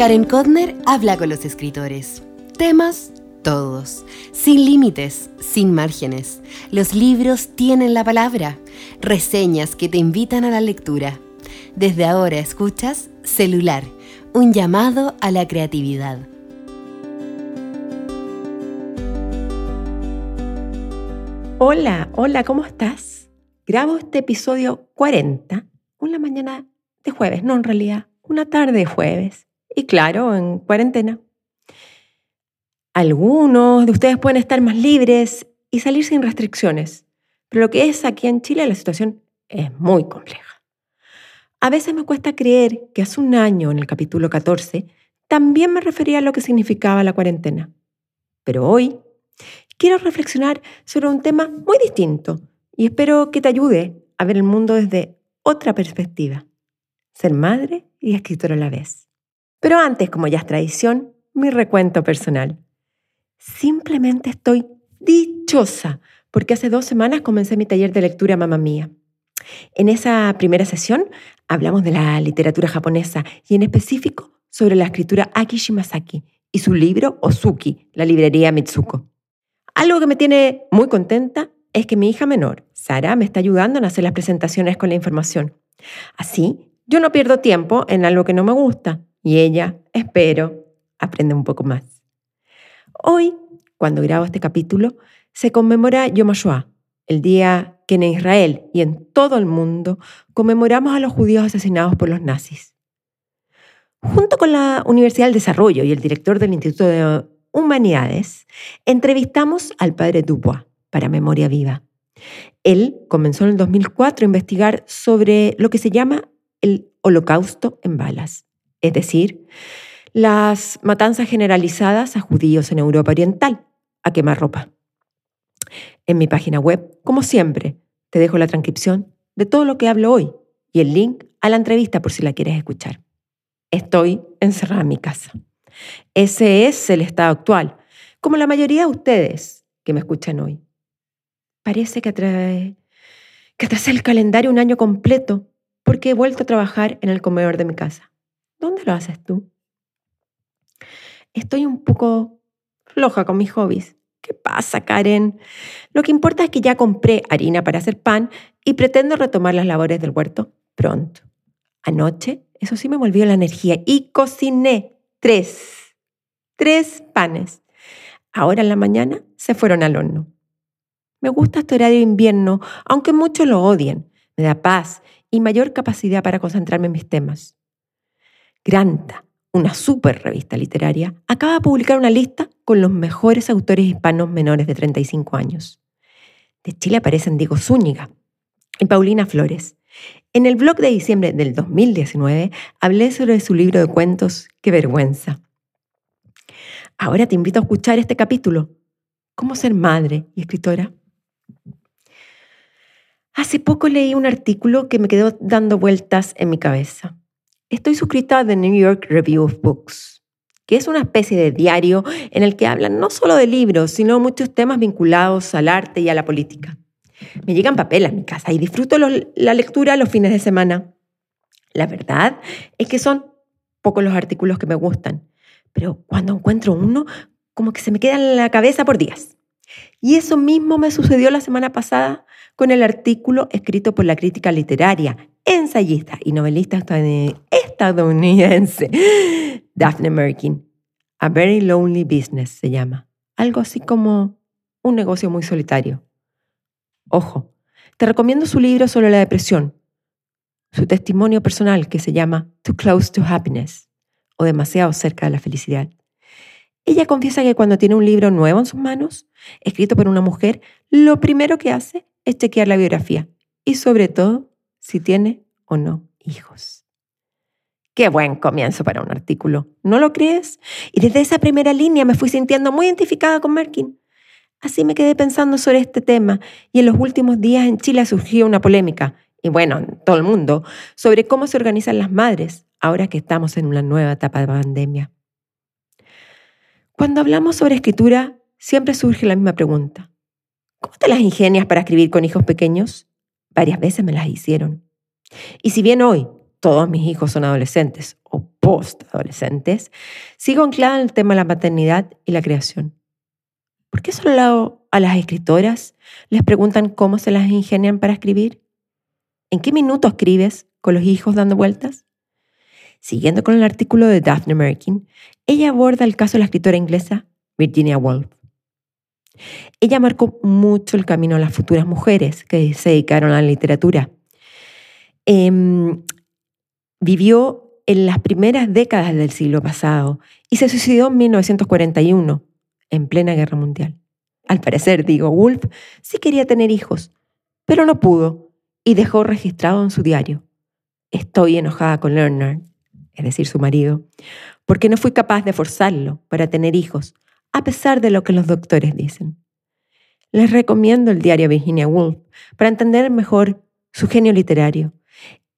Karen Kodner habla con los escritores. Temas, todos. Sin límites, sin márgenes. Los libros tienen la palabra. Reseñas que te invitan a la lectura. Desde ahora escuchas Celular, un llamado a la creatividad. Hola, hola, ¿cómo estás? Grabo este episodio 40, una mañana de jueves, no en realidad, una tarde de jueves. Y claro, en cuarentena. Algunos de ustedes pueden estar más libres y salir sin restricciones, pero lo que es aquí en Chile la situación es muy compleja. A veces me cuesta creer que hace un año, en el capítulo 14, también me refería a lo que significaba la cuarentena. Pero hoy quiero reflexionar sobre un tema muy distinto y espero que te ayude a ver el mundo desde otra perspectiva. Ser madre y escritora a la vez. Pero antes, como ya es tradición, mi recuento personal. Simplemente estoy dichosa porque hace dos semanas comencé mi taller de lectura Mamá Mía. En esa primera sesión hablamos de la literatura japonesa y en específico sobre la escritura Aki Shimasaki y su libro Ozuki, la librería Mitsuko. Algo que me tiene muy contenta es que mi hija menor, Sara, me está ayudando en hacer las presentaciones con la información. Así, yo no pierdo tiempo en algo que no me gusta y ella, espero, aprende un poco más. Hoy, cuando grabo este capítulo, se conmemora Yom HaShoah, el día que en Israel y en todo el mundo conmemoramos a los judíos asesinados por los nazis. Junto con la Universidad del Desarrollo y el director del Instituto de Humanidades, entrevistamos al padre Dubois para Memoria Viva. Él comenzó en el 2004 a investigar sobre lo que se llama el holocausto en balas es decir, las matanzas generalizadas a judíos en Europa Oriental, a quemar ropa. En mi página web, como siempre, te dejo la transcripción de todo lo que hablo hoy y el link a la entrevista por si la quieres escuchar. Estoy encerrada en mi casa. Ese es el estado actual, como la mayoría de ustedes que me escuchan hoy. Parece que atrae que atrasé el calendario un año completo porque he vuelto a trabajar en el comedor de mi casa. ¿Dónde lo haces tú? Estoy un poco floja con mis hobbies. ¿Qué pasa, Karen? Lo que importa es que ya compré harina para hacer pan y pretendo retomar las labores del huerto pronto. Anoche, eso sí me volvió la energía y cociné tres, tres panes. Ahora en la mañana se fueron al horno. Me gusta este horario de invierno, aunque muchos lo odien. Me da paz y mayor capacidad para concentrarme en mis temas. Granta, una super revista literaria, acaba de publicar una lista con los mejores autores hispanos menores de 35 años. De Chile aparecen Diego Zúñiga y Paulina Flores. En el blog de diciembre del 2019 hablé sobre su libro de cuentos Qué vergüenza. Ahora te invito a escuchar este capítulo, ¿Cómo ser madre y escritora? Hace poco leí un artículo que me quedó dando vueltas en mi cabeza. Estoy suscrita a The New York Review of Books, que es una especie de diario en el que hablan no solo de libros, sino muchos temas vinculados al arte y a la política. Me llegan papeles a mi casa y disfruto la lectura los fines de semana. La verdad es que son pocos los artículos que me gustan, pero cuando encuentro uno, como que se me queda en la cabeza por días. Y eso mismo me sucedió la semana pasada con el artículo escrito por la crítica literaria ensayista y novelista estadounidense Daphne Merkin. A Very Lonely Business se llama. Algo así como un negocio muy solitario. Ojo, te recomiendo su libro sobre la depresión, su testimonio personal que se llama Too Close to Happiness o demasiado cerca de la felicidad. Ella confiesa que cuando tiene un libro nuevo en sus manos, escrito por una mujer, lo primero que hace es chequear la biografía y sobre todo si tiene o no hijos. Qué buen comienzo para un artículo, ¿no lo crees? Y desde esa primera línea me fui sintiendo muy identificada con Merkin. Así me quedé pensando sobre este tema y en los últimos días en Chile surgió una polémica, y bueno, en todo el mundo, sobre cómo se organizan las madres ahora que estamos en una nueva etapa de pandemia. Cuando hablamos sobre escritura, siempre surge la misma pregunta. ¿Cómo te las ingenias para escribir con hijos pequeños? Varias veces me las hicieron. Y si bien hoy todos mis hijos son adolescentes o post-adolescentes, sigo anclada en el tema de la maternidad y la creación. ¿Por qué solo a las escritoras les preguntan cómo se las ingenian para escribir? ¿En qué minuto escribes con los hijos dando vueltas? Siguiendo con el artículo de Daphne Merkin, ella aborda el caso de la escritora inglesa Virginia Woolf. Ella marcó mucho el camino a las futuras mujeres que se dedicaron a la literatura. Em, vivió en las primeras décadas del siglo pasado y se suicidó en 1941, en plena guerra mundial. Al parecer, digo, Woolf sí quería tener hijos, pero no pudo y dejó registrado en su diario. Estoy enojada con Leonard es decir, su marido, porque no fui capaz de forzarlo para tener hijos, a pesar de lo que los doctores dicen. Les recomiendo el diario Virginia Woolf para entender mejor su genio literario.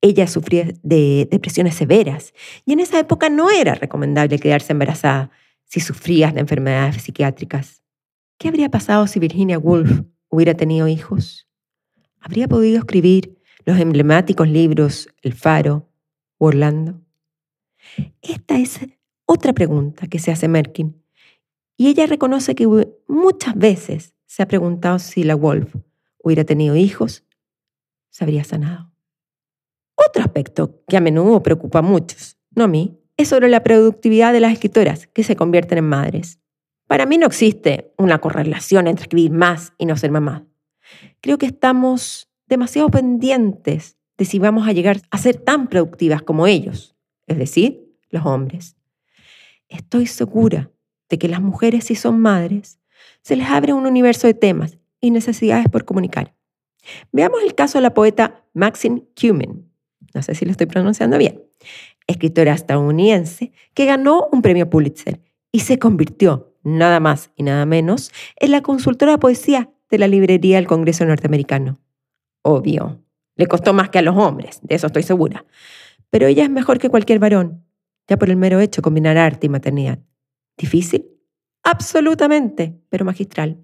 Ella sufría de depresiones severas y en esa época no era recomendable quedarse embarazada si sufrías de enfermedades psiquiátricas. ¿Qué habría pasado si Virginia Woolf hubiera tenido hijos? ¿Habría podido escribir los emblemáticos libros El Faro o Orlando? Esta es otra pregunta que se hace Merkin. Y ella reconoce que muchas veces se ha preguntado si la Wolf hubiera tenido hijos, se habría sanado. Otro aspecto que a menudo preocupa a muchos, no a mí, es sobre la productividad de las escritoras que se convierten en madres. Para mí no existe una correlación entre escribir más y no ser mamá. Creo que estamos demasiado pendientes de si vamos a llegar a ser tan productivas como ellos es decir, los hombres. Estoy segura que las mujeres, si son madres, se les abre un universo de temas y necesidades por comunicar. Veamos el caso de la poeta Maxine Cumin, no sé si lo estoy pronunciando bien, escritora estadounidense que ganó un premio Pulitzer y se convirtió, nada más y nada menos, en la consultora de poesía de la librería del Congreso norteamericano. Obvio, le costó más que a los hombres, de eso estoy segura pero ella es mejor que cualquier varón, ya por el mero hecho de combinar arte y maternidad. ¿Difícil? Absolutamente, pero magistral.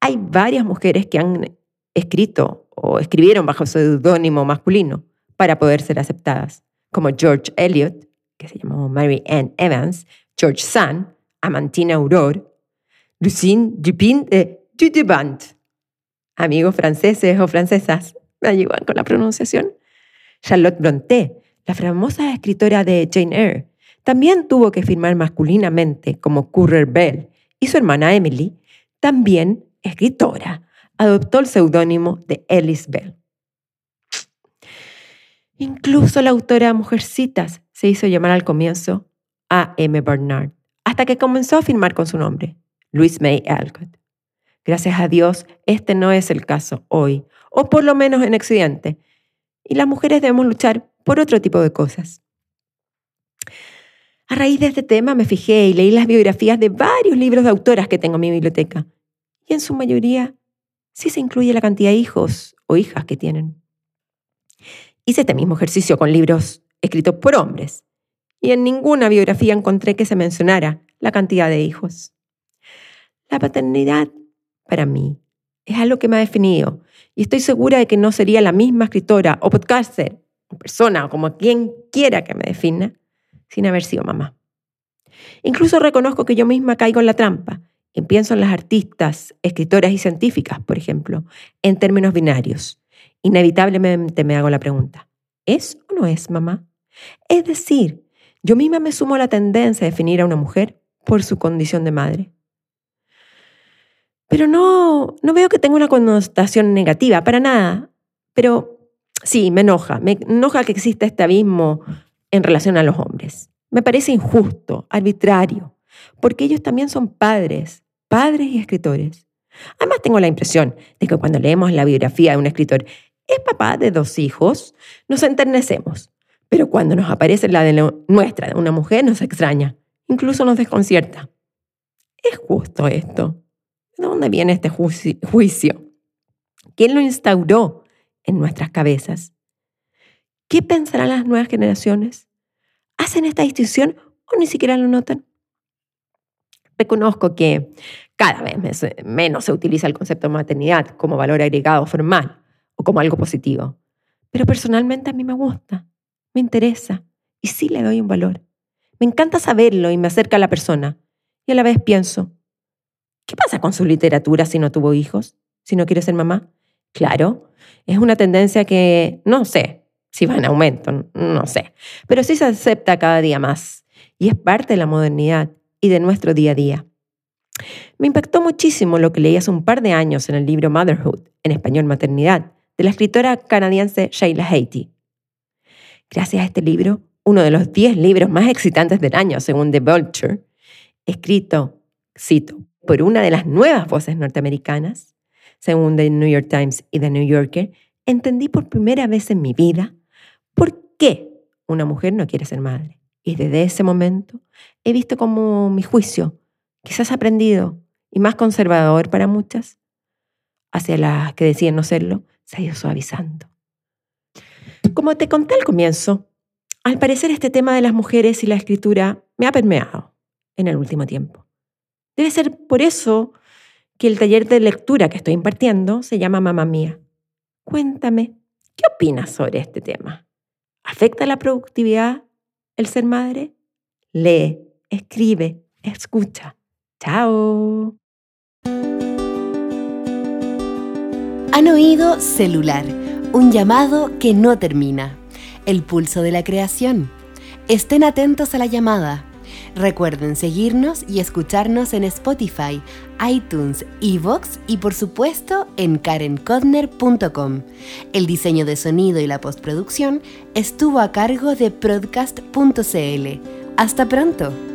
Hay varias mujeres que han escrito o escribieron bajo seudónimo masculino para poder ser aceptadas, como George Eliot, que se llamó Mary Ann Evans, George Sand, Amantine Aurore, Lucine Dupin de Dudeband. Amigos franceses o francesas, me ayudan con la pronunciación. Charlotte Brontë, la famosa escritora de Jane Eyre, también tuvo que firmar masculinamente como Currer Bell y su hermana Emily, también escritora, adoptó el seudónimo de Ellis Bell. Incluso la autora Mujercitas se hizo llamar al comienzo A. M. Bernard, hasta que comenzó a firmar con su nombre, Louise May Alcott. Gracias a Dios, este no es el caso hoy, o por lo menos en Occidente, y las mujeres debemos luchar por otro tipo de cosas. A raíz de este tema me fijé y leí las biografías de varios libros de autoras que tengo en mi biblioteca. Y en su mayoría sí se incluye la cantidad de hijos o hijas que tienen. Hice este mismo ejercicio con libros escritos por hombres. Y en ninguna biografía encontré que se mencionara la cantidad de hijos. La paternidad, para mí, es algo que me ha definido. Y estoy segura de que no sería la misma escritora o podcaster persona o como quien quiera que me defina, sin haber sido mamá. Incluso reconozco que yo misma caigo en la trampa y pienso en las artistas, escritoras y científicas, por ejemplo, en términos binarios. Inevitablemente me hago la pregunta, ¿es o no es mamá? Es decir, yo misma me sumo a la tendencia a definir a una mujer por su condición de madre. Pero no, no veo que tenga una connotación negativa, para nada. Pero sí, me enoja, me enoja que exista este abismo en relación a los hombres. Me parece injusto, arbitrario, porque ellos también son padres, padres y escritores. Además tengo la impresión de que cuando leemos la biografía de un escritor, es papá de dos hijos, nos enternecemos. Pero cuando nos aparece la de nuestra, de una mujer, nos extraña, incluso nos desconcierta. ¿Es justo esto? ¿De dónde viene este juicio? ¿Quién lo instauró? en nuestras cabezas. ¿Qué pensarán las nuevas generaciones? ¿Hacen esta distinción o ni siquiera lo notan? Reconozco que cada vez menos se utiliza el concepto de maternidad como valor agregado formal o como algo positivo. Pero personalmente a mí me gusta, me interesa y sí le doy un valor. Me encanta saberlo y me acerca a la persona. Y a la vez pienso, ¿qué pasa con su literatura si no tuvo hijos? Si no quiere ser mamá. Claro, es una tendencia que no sé si va en aumento, no sé, pero sí se acepta cada día más y es parte de la modernidad y de nuestro día a día. Me impactó muchísimo lo que leí hace un par de años en el libro Motherhood, en español Maternidad, de la escritora canadiense Sheila Haiti. Gracias a este libro, uno de los 10 libros más excitantes del año, según The Vulture, escrito, cito, por una de las nuevas voces norteamericanas, según The New York Times y The New Yorker, entendí por primera vez en mi vida por qué una mujer no quiere ser madre. Y desde ese momento he visto como mi juicio, quizás aprendido y más conservador para muchas, hacia las que decían no serlo, se ha ido suavizando. Como te conté al comienzo, al parecer este tema de las mujeres y la escritura me ha permeado en el último tiempo. Debe ser por eso que el taller de lectura que estoy impartiendo se llama Mamá Mía. Cuéntame, ¿qué opinas sobre este tema? ¿Afecta la productividad el ser madre? Lee, escribe, escucha. Chao. Han oído celular, un llamado que no termina. El pulso de la creación. Estén atentos a la llamada. Recuerden seguirnos y escucharnos en Spotify, iTunes, Evox y por supuesto en karenkodner.com. El diseño de sonido y la postproducción estuvo a cargo de Broadcast.cl. Hasta pronto.